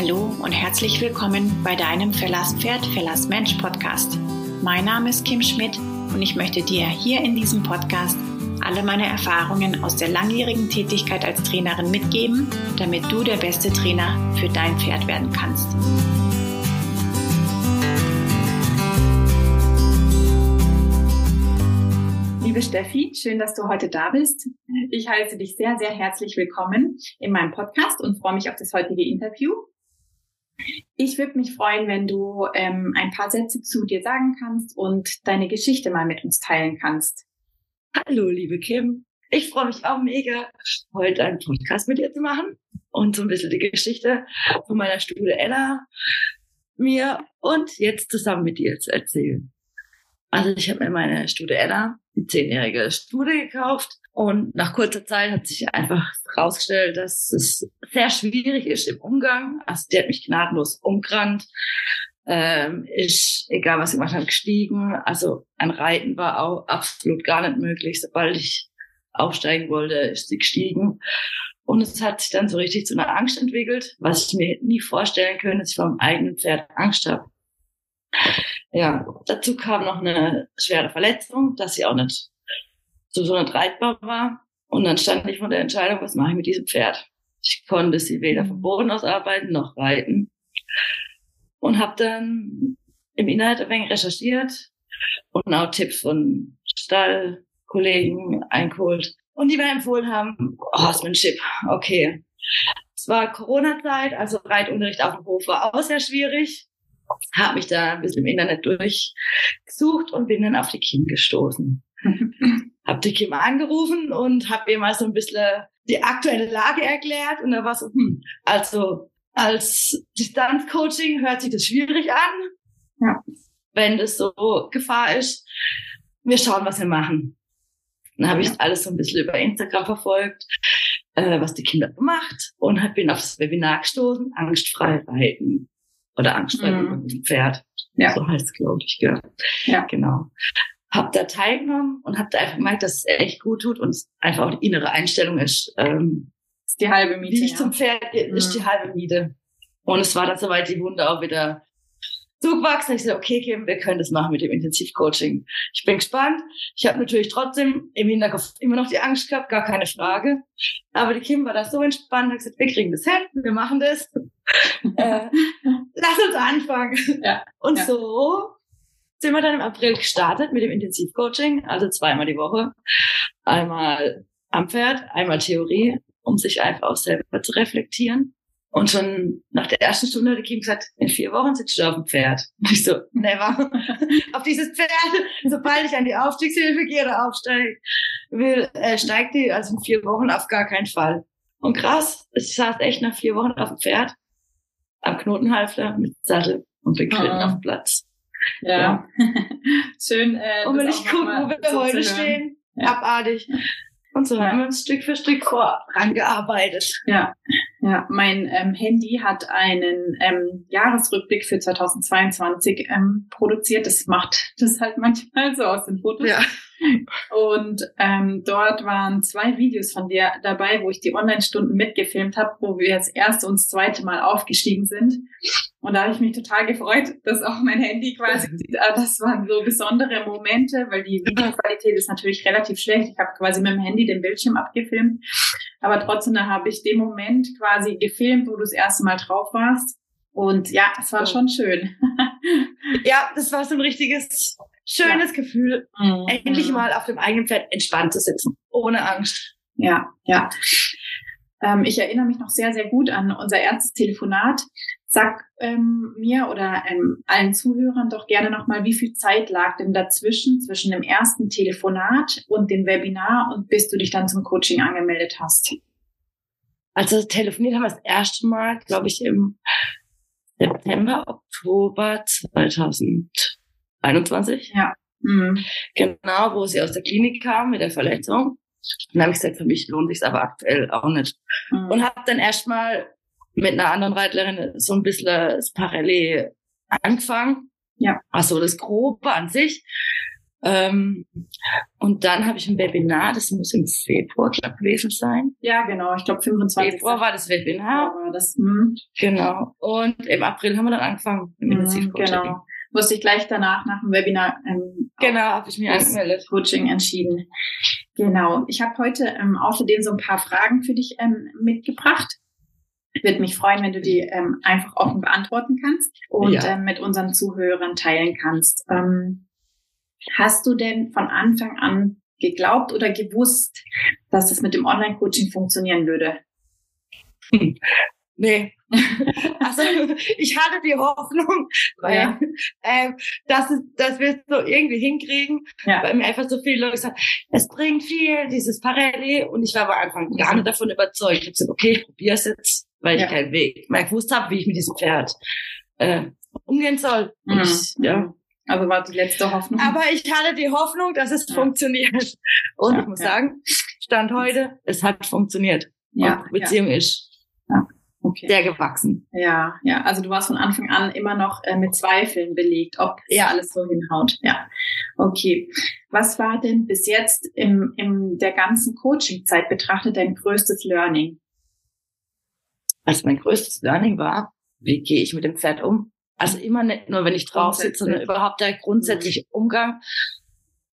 Hallo und herzlich willkommen bei deinem Verlass Pferd, Verlass Mensch Podcast. Mein Name ist Kim Schmidt und ich möchte dir hier in diesem Podcast alle meine Erfahrungen aus der langjährigen Tätigkeit als Trainerin mitgeben, damit du der beste Trainer für dein Pferd werden kannst. Liebe Steffi, schön, dass du heute da bist. Ich heiße dich sehr, sehr herzlich willkommen in meinem Podcast und freue mich auf das heutige Interview. Ich würde mich freuen, wenn du ähm, ein paar Sätze zu dir sagen kannst und deine Geschichte mal mit uns teilen kannst. Hallo, liebe Kim. Ich freue mich auch mega, heute einen Podcast mit dir zu machen und so ein bisschen die Geschichte von meiner Studie Ella mir und jetzt zusammen mit dir zu erzählen. Also ich habe mir meine Studie Ella, die zehnjährige Studie gekauft und nach kurzer Zeit hat sich einfach herausgestellt, dass es sehr schwierig ist im Umgang. Also die hat mich gnadenlos umgerannt, ähm, ist, egal was ich gemacht habe, gestiegen. Also ein Reiten war auch absolut gar nicht möglich. Sobald ich aufsteigen wollte, ist sie gestiegen. Und es hat sich dann so richtig zu einer Angst entwickelt, was ich mir nie vorstellen könnte, dass ich vor meinem eigenen Pferd Angst habe. Ja, dazu kam noch eine schwere Verletzung, dass sie auch nicht so, so nicht reitbar war. Und dann stand ich vor der Entscheidung, was mache ich mit diesem Pferd? Ich konnte sie weder vom Boden aus arbeiten noch reiten und habe dann im Internet ein wenig recherchiert und auch Tipps von Stallkollegen eingeholt. Und die mir empfohlen haben, Horsemanship, okay. Es war Corona-Zeit, also Reitunterricht auf dem Hof war auch sehr schwierig. Habe mich da ein bisschen im Internet durchgesucht und bin dann auf die Kim gestoßen. hab die Kim angerufen und habe ihr mal so ein bisschen die aktuelle Lage erklärt und da war so, hm, also als Distanzcoaching hört sich das schwierig an. Ja. Wenn das so Gefahr ist, wir schauen, was wir machen. Dann habe ich alles so ein bisschen über Instagram verfolgt, äh, was die Kinder gemacht und bin auf das Webinar gestoßen, angstfrei reiten oder angstfrei mhm. mit dem Pferd. Ja. So heißt es, glaube ich. Gell? Ja. Genau. Hab da teilgenommen und hab da einfach gemerkt, dass es echt gut tut und einfach auch die innere Einstellung ist, ähm, ist die halbe Miete. Wie ich ja. zum Pferd gehe, ist die halbe Miete. Und es war dann soweit die Wunde auch wieder zugewachsen. Ich so, okay, Kim, wir können das machen mit dem Intensivcoaching. Ich bin gespannt. Ich habe natürlich trotzdem im Hinterkopf immer noch die Angst gehabt, gar keine Frage. Aber die Kim war da so entspannt, hat gesagt, wir kriegen das hin, wir machen das. äh, lass uns anfangen. Ja, und ja. so sind wir dann im April gestartet mit dem Intensivcoaching, also zweimal die Woche. Einmal am Pferd, einmal Theorie um sich einfach auch selber zu reflektieren. Und schon nach der ersten Stunde hat die Kim gesagt, in vier Wochen sitzt du auf dem Pferd. Und ich so, never. auf dieses Pferd, sobald ich an die Aufstiegshilfe gehe oder aufsteige, will, äh, steigt die, also in vier Wochen auf gar keinen Fall. Und krass, ich saß echt nach vier Wochen auf dem Pferd, am Knotenhalfter mit Sattel und bin oh. auf dem Platz. Ja. ja. Schön. Äh, und wenn ich gucke, wo wir heute stehen, ja. abartig. Und so haben wir uns Stück für Stück vorangearbeitet. Ja, ja. Mein ähm, Handy hat einen ähm, Jahresrückblick für 2022 ähm, produziert. Das macht das halt manchmal so aus den Fotos. Ja. Und ähm, dort waren zwei Videos von dir dabei, wo ich die Online-Stunden mitgefilmt habe, wo wir das erste und das zweite Mal aufgestiegen sind. Und da habe ich mich total gefreut, dass auch mein Handy quasi ah, das waren so besondere Momente, weil die Videoqualität ist natürlich relativ schlecht. Ich habe quasi mit dem Handy den Bildschirm abgefilmt. Aber trotzdem habe ich den Moment quasi gefilmt, wo du das erste Mal drauf warst. Und ja, es war schon schön. ja, das war so ein richtiges schönes ja. Gefühl, mhm. endlich mal auf dem eigenen Pferd entspannt zu sitzen, ohne Angst. Ja, ja. Ähm, ich erinnere mich noch sehr, sehr gut an unser erstes Telefonat. Sag ähm, mir oder ähm, allen Zuhörern doch gerne nochmal, wie viel Zeit lag denn dazwischen, zwischen dem ersten Telefonat und dem Webinar und bis du dich dann zum Coaching angemeldet hast? Also telefoniert haben wir das erste Mal, glaube ich, im September, Oktober 2021. Ja. Mhm. Genau, wo sie aus der Klinik kam mit der Verletzung. Dann habe ich gesagt, für mich lohnt sich aber aktuell auch nicht. Mhm. Und habe dann erstmal mit einer anderen Reitlerin so ein bisschen das Parallel angefangen. Ja. Also das Grobe an sich. Ähm, und dann habe ich ein Webinar, das muss im Februar glaub, gewesen sein. Ja, genau, ich glaube 25. Februar war das Webinar. War das, hm. Genau. Und im April haben wir dann angefangen mit hm, Genau. Musste ich gleich danach nach dem Webinar ähm, genau, habe ich mir angemeldet. Coaching entschieden. Genau. Ich habe heute ähm, außerdem so ein paar Fragen für dich ähm, mitgebracht. Ich würde mich freuen, wenn du die ähm, einfach offen beantworten kannst und ja. ähm, mit unseren Zuhörern teilen kannst. Ähm, Hast du denn von Anfang an geglaubt oder gewusst, dass es mit dem Online-Coaching funktionieren würde? Hm. Nee. also ich hatte die Hoffnung, weil, ja. äh, dass, es, dass wir es so irgendwie hinkriegen, ja. weil mir einfach so viele Leute sagen, es bringt viel, dieses Parallel. Und ich war am Anfang gar nicht davon überzeugt. Ich habe gesagt, okay, ich probiere es jetzt, weil ich keinen Weg mehr gewusst habe, wie ich mit diesem Pferd äh, umgehen soll. Mhm. Ich, ja, also war die letzte Hoffnung. Aber ich hatte die Hoffnung, dass es ja. funktioniert. Und ja, ich muss ja. sagen, Stand heute, es hat funktioniert. Ja. Und Beziehung ist okay. sehr gewachsen. Ja, ja. Also du warst von Anfang an immer noch äh, mit Zweifeln belegt, ob ja. alles so hinhaut. Ja. Okay. Was war denn bis jetzt im, im der ganzen Coaching-Zeit betrachtet dein größtes Learning? Also mein größtes Learning war, wie gehe ich mit dem Pferd um? Also immer nicht nur, wenn ich drauf sitze, sondern überhaupt der grundsätzliche Umgang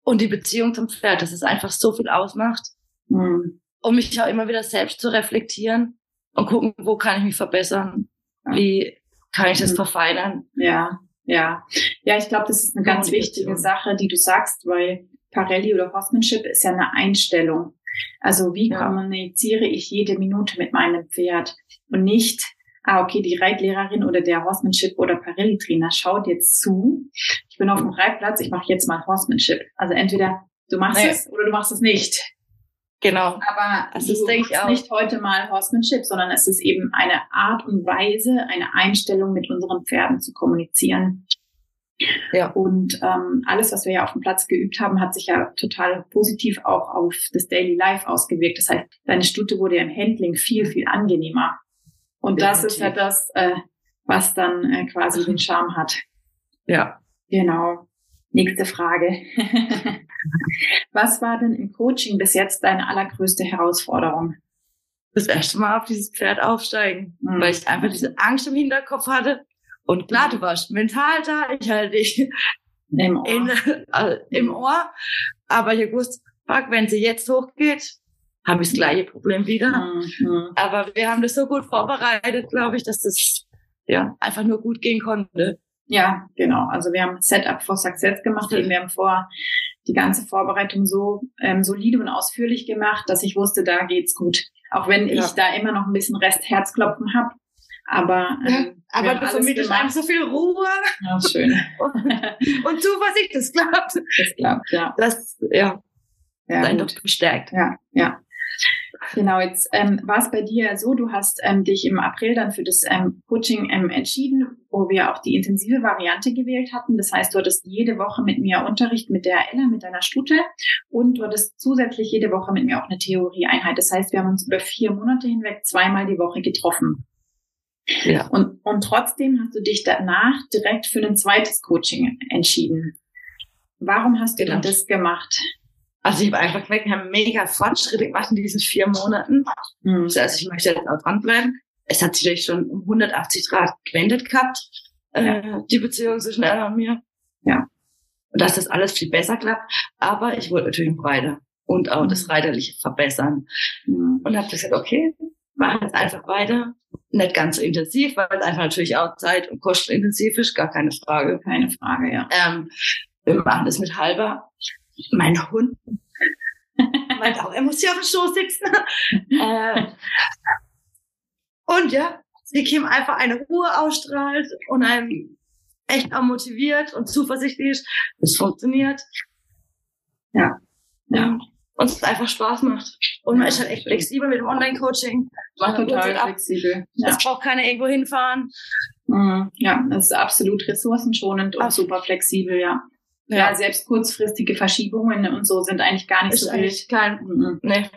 und die Beziehung zum Pferd, dass es einfach so viel ausmacht, mhm. um mich auch immer wieder selbst zu reflektieren und gucken, wo kann ich mich verbessern, wie kann ich das mhm. verfeinern. Ja, ja. Ja, ich glaube, das ist eine ganz wichtige Sache, die du sagst, weil Parelli oder Horsemanship ist ja eine Einstellung. Also wie ja. kommuniziere ich jede Minute mit meinem Pferd und nicht, ah, okay, die Reitlehrerin oder der Horsemanship oder Parelli-Trainer schaut jetzt zu. Ich bin auf dem Reitplatz, ich mache jetzt mal Horsemanship. Also entweder du machst naja. es oder du machst es nicht. Genau. Aber das du ist, denke ich, auch. nicht heute mal Horsemanship, sondern es ist eben eine Art und Weise, eine Einstellung mit unseren Pferden zu kommunizieren. Ja. Und ähm, alles, was wir ja auf dem Platz geübt haben, hat sich ja total positiv auch auf das Daily Life ausgewirkt. Das heißt, deine Stute wurde ja im Handling viel, viel angenehmer. Und das ist ja das, äh, was dann äh, quasi den Charme hat. Ja. Genau. Nächste Frage. was war denn im Coaching bis jetzt deine allergrößte Herausforderung? Das erste Mal auf dieses Pferd aufsteigen, mhm. weil ich einfach diese Angst im Hinterkopf hatte. Und klar, du warst mental da, ich hatte dich im Ohr. In, äh, im Ohr. Aber ich wusste, fuck, wenn sie jetzt hochgeht, habe ich das gleiche Problem wieder. Mhm. Aber wir haben das so gut vorbereitet, glaube ich, dass das ja einfach nur gut gehen konnte. Ja, genau. Also wir haben Setup for Success gemacht. Mhm. Wir haben vor die ganze Vorbereitung so ähm, solide und ausführlich gemacht, dass ich wusste, da geht's gut. Auch wenn ja. ich da immer noch ein bisschen Rest Herzklopfen habe. Aber, ähm, aber du vermittelst einem so viel Ruhe. Ja, schön. und, und Zuversicht, das klappt. Das klappt, ja. Das, ja. Ja, Sein doch bestärkt. Ja, ja. Genau, jetzt ähm, war es bei dir so, du hast ähm, dich im April dann für das ähm, Coaching ähm, entschieden, wo wir auch die intensive Variante gewählt hatten. Das heißt, du hattest jede Woche mit mir Unterricht mit der Ella, mit deiner Stute und du hattest zusätzlich jede Woche mit mir auch eine Theorieeinheit. Das heißt, wir haben uns über vier Monate hinweg zweimal die Woche getroffen. Ja. Und, und trotzdem hast du dich danach direkt für ein zweites Coaching entschieden. Warum hast du genau. das gemacht? Also ich habe einfach gemerkt, wir haben mega Fortschritte gemacht in diesen vier Monaten. Mhm. Also ich möchte jetzt auch dranbleiben. Es hat sich natürlich schon um 180 Grad gewendet gehabt, äh, ja. äh, die Beziehung zwischen Ella und mir. Ja. Und dass das alles viel besser klappt. Aber ich wollte natürlich breiter und auch mhm. das Reiterliche verbessern. Mhm. Und habe gesagt, okay, machen jetzt einfach weiter. Nicht ganz so intensiv, weil es einfach natürlich auch Zeit- und kostenintensiv ist, gar keine Frage. Keine Frage, ja. Ähm, wir machen das mit halber mein Hund meint auch, er muss hier auf dem Schoß sitzen. äh, und ja, sie Kim einfach eine Ruhe ausstrahlt und einem echt auch motiviert und zuversichtlich ist. Es funktioniert. Ja. Ja. Und es einfach Spaß macht. Und man ist halt echt flexibel mit dem Online-Coaching. Man total flexibel. Ja. Es braucht keiner irgendwo hinfahren. Mhm. Ja, es ist absolut ressourcenschonend und super flexibel, ja. Ja, selbst kurzfristige Verschiebungen und so sind eigentlich gar nicht ist so wild. Kein, mhm. nee.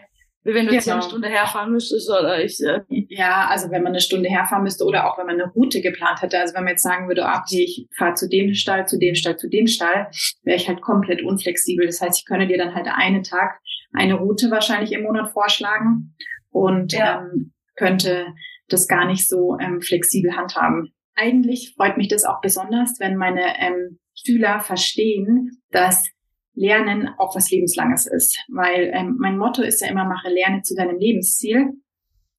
Wie wenn du jetzt genau. eine Stunde herfahren müsstest oder ich. Äh ja, also wenn man eine Stunde herfahren müsste oder auch wenn man eine Route geplant hätte. Also wenn man jetzt sagen würde, okay, ich fahre zu dem Stall, zu dem Stall, zu dem Stall, wäre ich halt komplett unflexibel. Das heißt, ich könnte dir dann halt einen Tag eine Route wahrscheinlich im Monat vorschlagen und ja. ähm, könnte das gar nicht so ähm, flexibel handhaben. Eigentlich freut mich das auch besonders, wenn meine ähm, Schüler verstehen, dass Lernen auch was Lebenslanges ist. Weil ähm, mein Motto ist ja immer, mache Lerne zu deinem Lebensziel.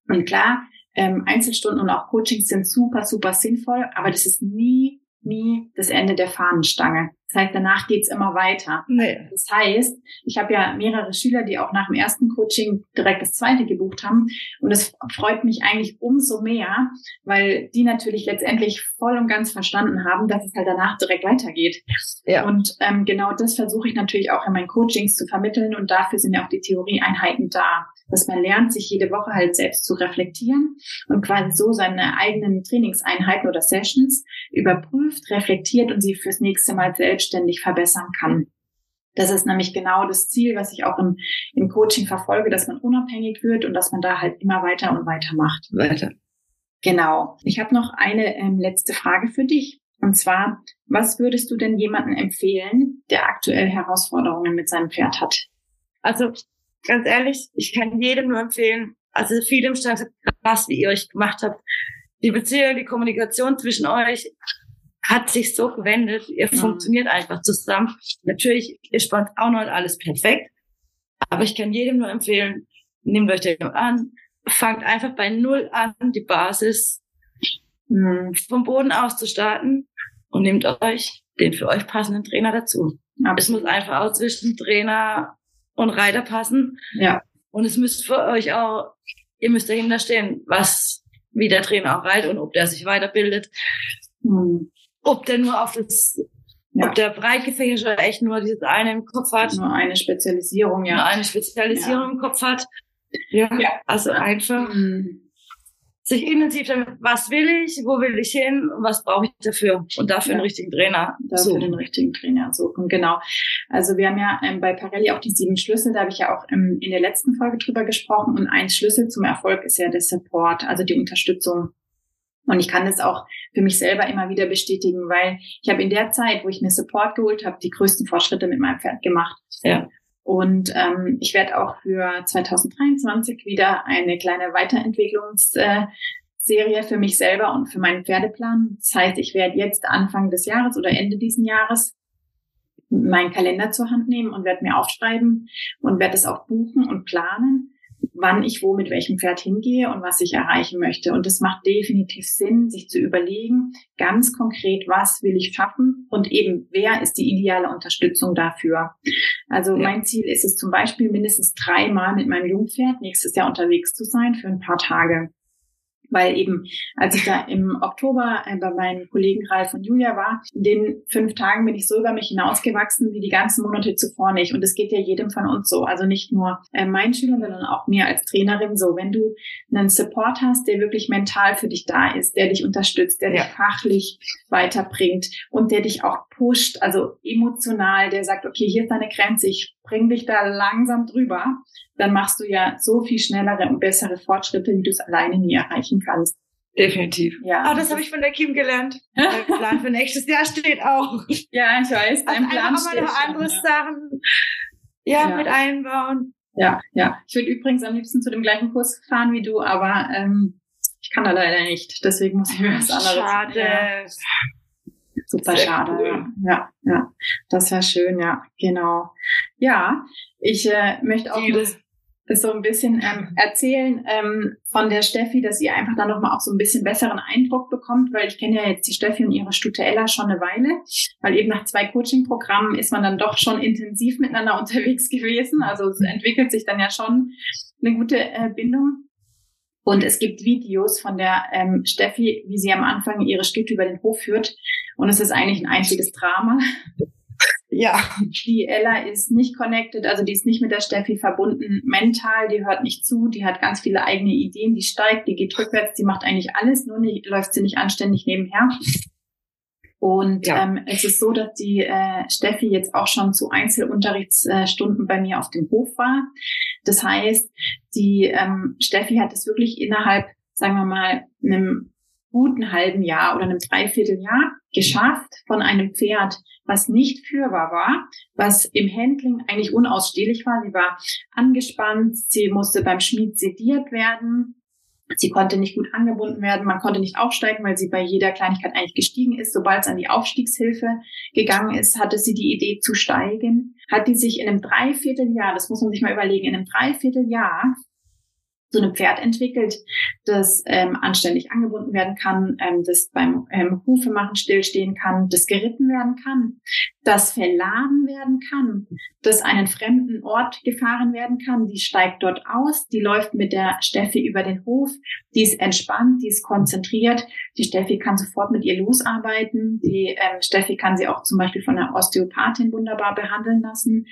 Und klar, ähm, Einzelstunden und auch Coachings sind super, super sinnvoll, aber das ist nie, nie das Ende der Fahnenstange. Das heißt, danach geht's immer weiter. Nee. Das heißt, ich habe ja mehrere Schüler, die auch nach dem ersten Coaching direkt das zweite gebucht haben. Und das freut mich eigentlich umso mehr, weil die natürlich letztendlich voll und ganz verstanden haben, dass es halt danach direkt weitergeht. Ja. Und ähm, genau das versuche ich natürlich auch in meinen Coachings zu vermitteln. Und dafür sind ja auch die Theorieeinheiten da dass man lernt, sich jede Woche halt selbst zu reflektieren und quasi so seine eigenen Trainingseinheiten oder Sessions überprüft, reflektiert und sie fürs nächste Mal selbstständig verbessern kann. Das ist nämlich genau das Ziel, was ich auch im, im Coaching verfolge, dass man unabhängig wird und dass man da halt immer weiter und weiter macht. Weiter. Genau. Ich habe noch eine ähm, letzte Frage für dich. Und zwar, was würdest du denn jemandem empfehlen, der aktuell Herausforderungen mit seinem Pferd hat? Also ganz ehrlich, ich kann jedem nur empfehlen, also viele im Stand krass, wie ihr euch gemacht habt. Die Beziehung, die Kommunikation zwischen euch hat sich so gewendet. Ihr mhm. funktioniert einfach zusammen. Natürlich ist bei uns auch noch alles perfekt. Aber ich kann jedem nur empfehlen, nehmt euch den an, fangt einfach bei Null an, die Basis mh, vom Boden aus zu starten und nehmt euch den für euch passenden Trainer dazu. Absolut. Es muss einfach auch zwischen Trainer und Reiter passen. Ja. Und es müsst für euch auch, ihr müsst dahinter stehen, was, wie der Trainer auch reitet und ob der sich weiterbildet. Hm. Ob der nur auf das, ja. ob der breit gefächert oder echt nur dieses eine im Kopf hat. Nur eine Spezialisierung, ja. Nur eine Spezialisierung ja. im Kopf hat. Ja. ja. Also einfach. Hm sich intensiv damit, was will ich, wo will ich hin und was brauche ich dafür und dafür ja. einen richtigen Trainer dafür suchen. den richtigen Trainer suchen, genau. Also wir haben ja ähm, bei Parelli auch die sieben Schlüssel, da habe ich ja auch ähm, in der letzten Folge drüber gesprochen und ein Schlüssel zum Erfolg ist ja der Support, also die Unterstützung. Und ich kann das auch für mich selber immer wieder bestätigen, weil ich habe in der Zeit, wo ich mir Support geholt habe, die größten Fortschritte mit meinem Pferd gemacht. Ja. Und ähm, ich werde auch für 2023 wieder eine kleine Weiterentwicklungsserie äh, für mich selber und für meinen Pferdeplan. Das heißt, ich werde jetzt Anfang des Jahres oder Ende diesen Jahres meinen Kalender zur Hand nehmen und werde mir aufschreiben und werde es auch buchen und planen wann ich wo mit welchem Pferd hingehe und was ich erreichen möchte. Und es macht definitiv Sinn, sich zu überlegen, ganz konkret, was will ich schaffen und eben, wer ist die ideale Unterstützung dafür. Also ja. mein Ziel ist es zum Beispiel mindestens dreimal mit meinem Jungpferd nächstes Jahr unterwegs zu sein für ein paar Tage weil eben, als ich da im Oktober äh, bei meinen Kollegen Ralf und Julia war, in den fünf Tagen bin ich so über mich hinausgewachsen wie die ganzen Monate zuvor nicht. Und es geht ja jedem von uns so. Also nicht nur äh, meinen Schülern, sondern auch mir als Trainerin so. Wenn du einen Support hast, der wirklich mental für dich da ist, der dich unterstützt, der ja. dich fachlich weiterbringt und der dich auch pusht, also emotional, der sagt, okay, hier ist deine Grenze, ich bring dich da langsam drüber dann machst du ja so viel schnellere und bessere Fortschritte, wie du es alleine nie erreichen kannst. Definitiv. Ja. Ah, das habe ich von der Kim gelernt. Der Plan für nächstes Jahr steht auch. Ja, ich weiß. Dein also Plan steht noch andere schon, Sachen ja, ja, mit einbauen. Ja, ja. Ich würde übrigens am liebsten zu dem gleichen Kurs fahren wie du, aber ähm, ich kann da leider nicht. Deswegen muss ich mir was anderes. Schade. Ja. Super Sehr schade. Cool. Ja, ja. Das wäre schön, ja, genau. Ja, ich äh, möchte auch. Jedes so ein bisschen ähm, erzählen ähm, von der Steffi, dass ihr einfach dann nochmal auch so ein bisschen besseren Eindruck bekommt, weil ich kenne ja jetzt die Steffi und ihre Stute Ella schon eine Weile, weil eben nach zwei Coaching-Programmen ist man dann doch schon intensiv miteinander unterwegs gewesen. Also es entwickelt sich dann ja schon eine gute äh, Bindung. Und es gibt Videos von der ähm, Steffi, wie sie am Anfang ihre Stute über den Hof führt. Und es ist eigentlich ein einziges Drama. Ja. Die Ella ist nicht connected, also die ist nicht mit der Steffi verbunden mental, die hört nicht zu, die hat ganz viele eigene Ideen, die steigt, die geht rückwärts, die macht eigentlich alles, nur nicht, läuft sie nicht anständig nebenher. Und ja. ähm, es ist so, dass die äh, Steffi jetzt auch schon zu Einzelunterrichtsstunden bei mir auf dem Hof war. Das heißt, die ähm, Steffi hat es wirklich innerhalb, sagen wir mal, einem guten halben Jahr oder einem Dreivierteljahr geschafft von einem Pferd, was nicht führbar war, was im Handling eigentlich unausstehlich war. Sie war angespannt, sie musste beim Schmied sediert werden, Sie konnte nicht gut angebunden werden, man konnte nicht aufsteigen, weil sie bei jeder Kleinigkeit eigentlich gestiegen ist. Sobald es an die Aufstiegshilfe gegangen ist, hatte sie die Idee zu steigen. Hat die sich in einem Dreivierteljahr, das muss man sich mal überlegen, in einem Dreivierteljahr so ein Pferd entwickelt, das ähm, anständig angebunden werden kann, ähm, das beim ähm, Hufemachen stillstehen kann, das geritten werden kann, das verladen werden kann, das einen fremden Ort gefahren werden kann, die steigt dort aus, die läuft mit der Steffi über den Hof, die ist entspannt, die ist konzentriert, die Steffi kann sofort mit ihr losarbeiten, die ähm, Steffi kann sie auch zum Beispiel von einer Osteopathin wunderbar behandeln lassen.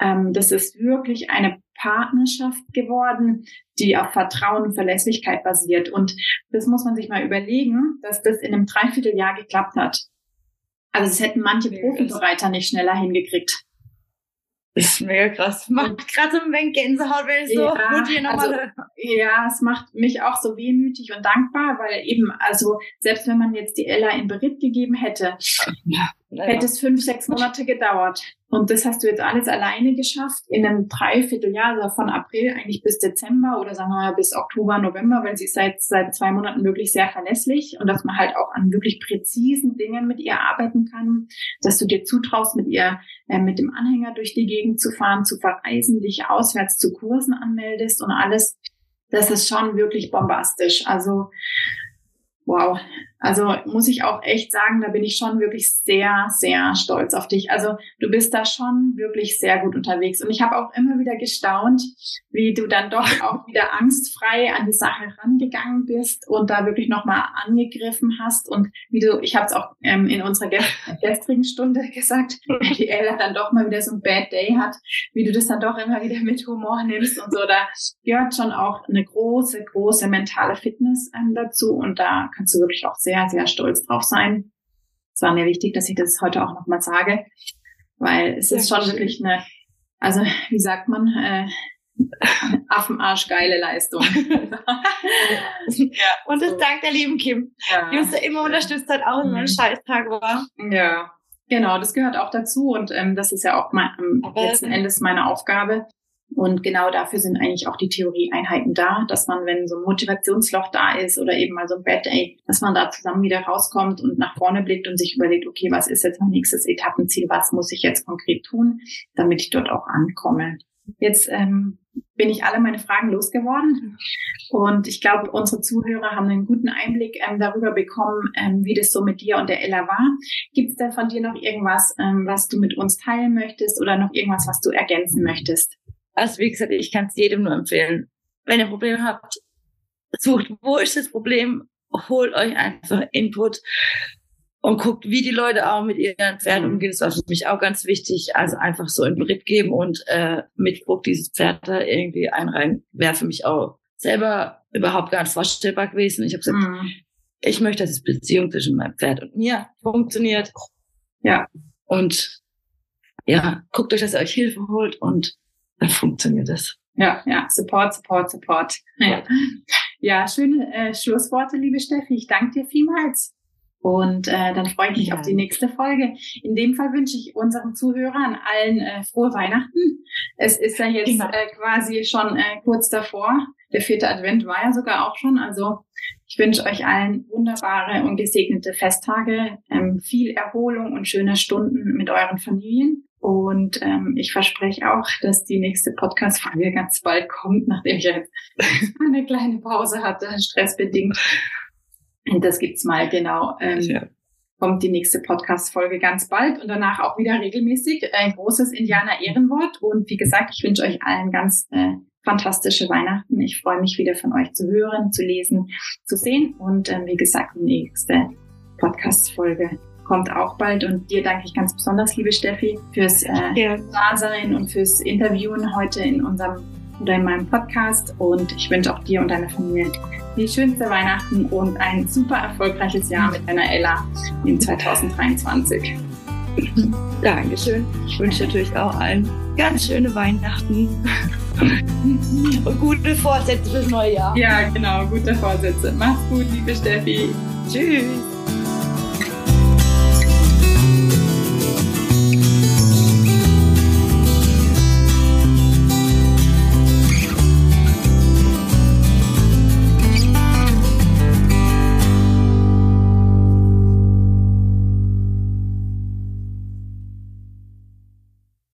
Ähm, das ist wirklich eine Partnerschaft geworden, die auf Vertrauen und Verlässlichkeit basiert. Und das muss man sich mal überlegen, dass das in einem Dreivierteljahr geklappt hat. Also es hätten manche Profibereiter nicht schneller hingekriegt. Das ist mega krass. Macht gerade so ein wenig Gänsehaut, wenn ich so ja, gut hier nochmal also, Ja, es macht mich auch so wehmütig und dankbar, weil eben, also selbst wenn man jetzt die Ella in Beritt gegeben hätte, ja, hätte es fünf, sechs Monate gedauert. Und das hast du jetzt alles alleine geschafft in einem Dreivierteljahr, also von April eigentlich bis Dezember oder sagen wir mal bis Oktober, November, weil sie ist seit, seit zwei Monaten wirklich sehr verlässlich und dass man halt auch an wirklich präzisen Dingen mit ihr arbeiten kann, dass du dir zutraust, mit ihr äh, mit dem Anhänger durch die Gegend zu fahren, zu verreisen, dich auswärts zu Kursen anmeldest und alles. Das ist schon wirklich bombastisch. Also wow, also muss ich auch echt sagen, da bin ich schon wirklich sehr, sehr stolz auf dich. Also du bist da schon wirklich sehr gut unterwegs. Und ich habe auch immer wieder gestaunt, wie du dann doch auch wieder angstfrei an die Sache rangegangen bist und da wirklich nochmal angegriffen hast. Und wie du, ich habe es auch ähm, in unserer gestrigen Stunde gesagt, die Ella dann doch mal wieder so ein Bad Day hat, wie du das dann doch immer wieder mit Humor nimmst und so. Da gehört schon auch eine große, große mentale Fitness ähm, dazu. Und da kannst du wirklich auch sehr sehr, sehr stolz drauf sein. Es war mir wichtig, dass ich das heute auch nochmal sage, weil es ist schon wirklich eine, also wie sagt man, äh, Affenarsch geile Leistung. ja, und das so. dank der lieben Kim, ja. die uns da immer unterstützt hat, auch wenn mhm. Scheißtag war. Ja, genau, das gehört auch dazu und ähm, das ist ja auch mein, ähm, letzten Endes meine Aufgabe, und genau dafür sind eigentlich auch die Theorieeinheiten da, dass man, wenn so ein Motivationsloch da ist oder eben mal so ein Bad Day, dass man da zusammen wieder rauskommt und nach vorne blickt und sich überlegt, okay, was ist jetzt mein nächstes Etappenziel, was muss ich jetzt konkret tun, damit ich dort auch ankomme. Jetzt ähm, bin ich alle meine Fragen losgeworden und ich glaube, unsere Zuhörer haben einen guten Einblick ähm, darüber bekommen, ähm, wie das so mit dir und der Ella war. Gibt es da von dir noch irgendwas, ähm, was du mit uns teilen möchtest oder noch irgendwas, was du ergänzen möchtest? Also wie gesagt, ich kann es jedem nur empfehlen. Wenn ihr Probleme habt, sucht, wo ist das Problem, holt euch einfach Input und guckt, wie die Leute auch mit ihren Pferden umgehen. Das war für mich auch ganz wichtig. Also einfach so einen Bericht geben und äh, mit Druck dieses Pferd da irgendwie einreihen, wäre für mich auch selber überhaupt gar nicht vorstellbar gewesen. Ich habe gesagt, mhm. ich möchte, dass die Beziehung zwischen meinem Pferd und mir funktioniert. Ja. Und ja, guckt euch, dass ihr euch Hilfe holt und dann funktioniert das. Ja, ja, Support, Support, Support. Ja, ja schöne äh, Schlussworte, liebe Steffi. Ich danke dir vielmals. Und äh, dann freue ich mich ja. auf die nächste Folge. In dem Fall wünsche ich unseren Zuhörern allen äh, frohe Weihnachten. Es ist ja jetzt genau. äh, quasi schon äh, kurz davor. Der vierte Advent war ja sogar auch schon. Also ich wünsche euch allen wunderbare und gesegnete Festtage, ähm, viel Erholung und schöne Stunden mit euren Familien. Und ähm, ich verspreche auch, dass die nächste Podcast-Folge ganz bald kommt, nachdem ich jetzt eine kleine Pause hatte, stressbedingt. Und das gibt's mal genau. Ähm, ja. Kommt die nächste Podcast-Folge ganz bald und danach auch wieder regelmäßig. Ein großes Indianer-Ehrenwort. Und wie gesagt, ich wünsche euch allen ganz äh, fantastische Weihnachten. Ich freue mich wieder von euch zu hören, zu lesen, zu sehen. Und ähm, wie gesagt, die nächste Podcast-Folge kommt auch bald. Und dir danke ich ganz besonders, liebe Steffi, fürs äh, ja. Dasein und fürs Interviewen heute in unserem oder in meinem Podcast. Und ich wünsche auch dir und deiner Familie die schönste Weihnachten und ein super erfolgreiches Jahr mit deiner Ella in 2023. Dankeschön. Ich wünsche natürlich auch allen ganz schöne Weihnachten. Und gute Vorsätze fürs neue Jahr. Ja, genau, gute Vorsätze. Mach's gut, liebe Steffi. Tschüss.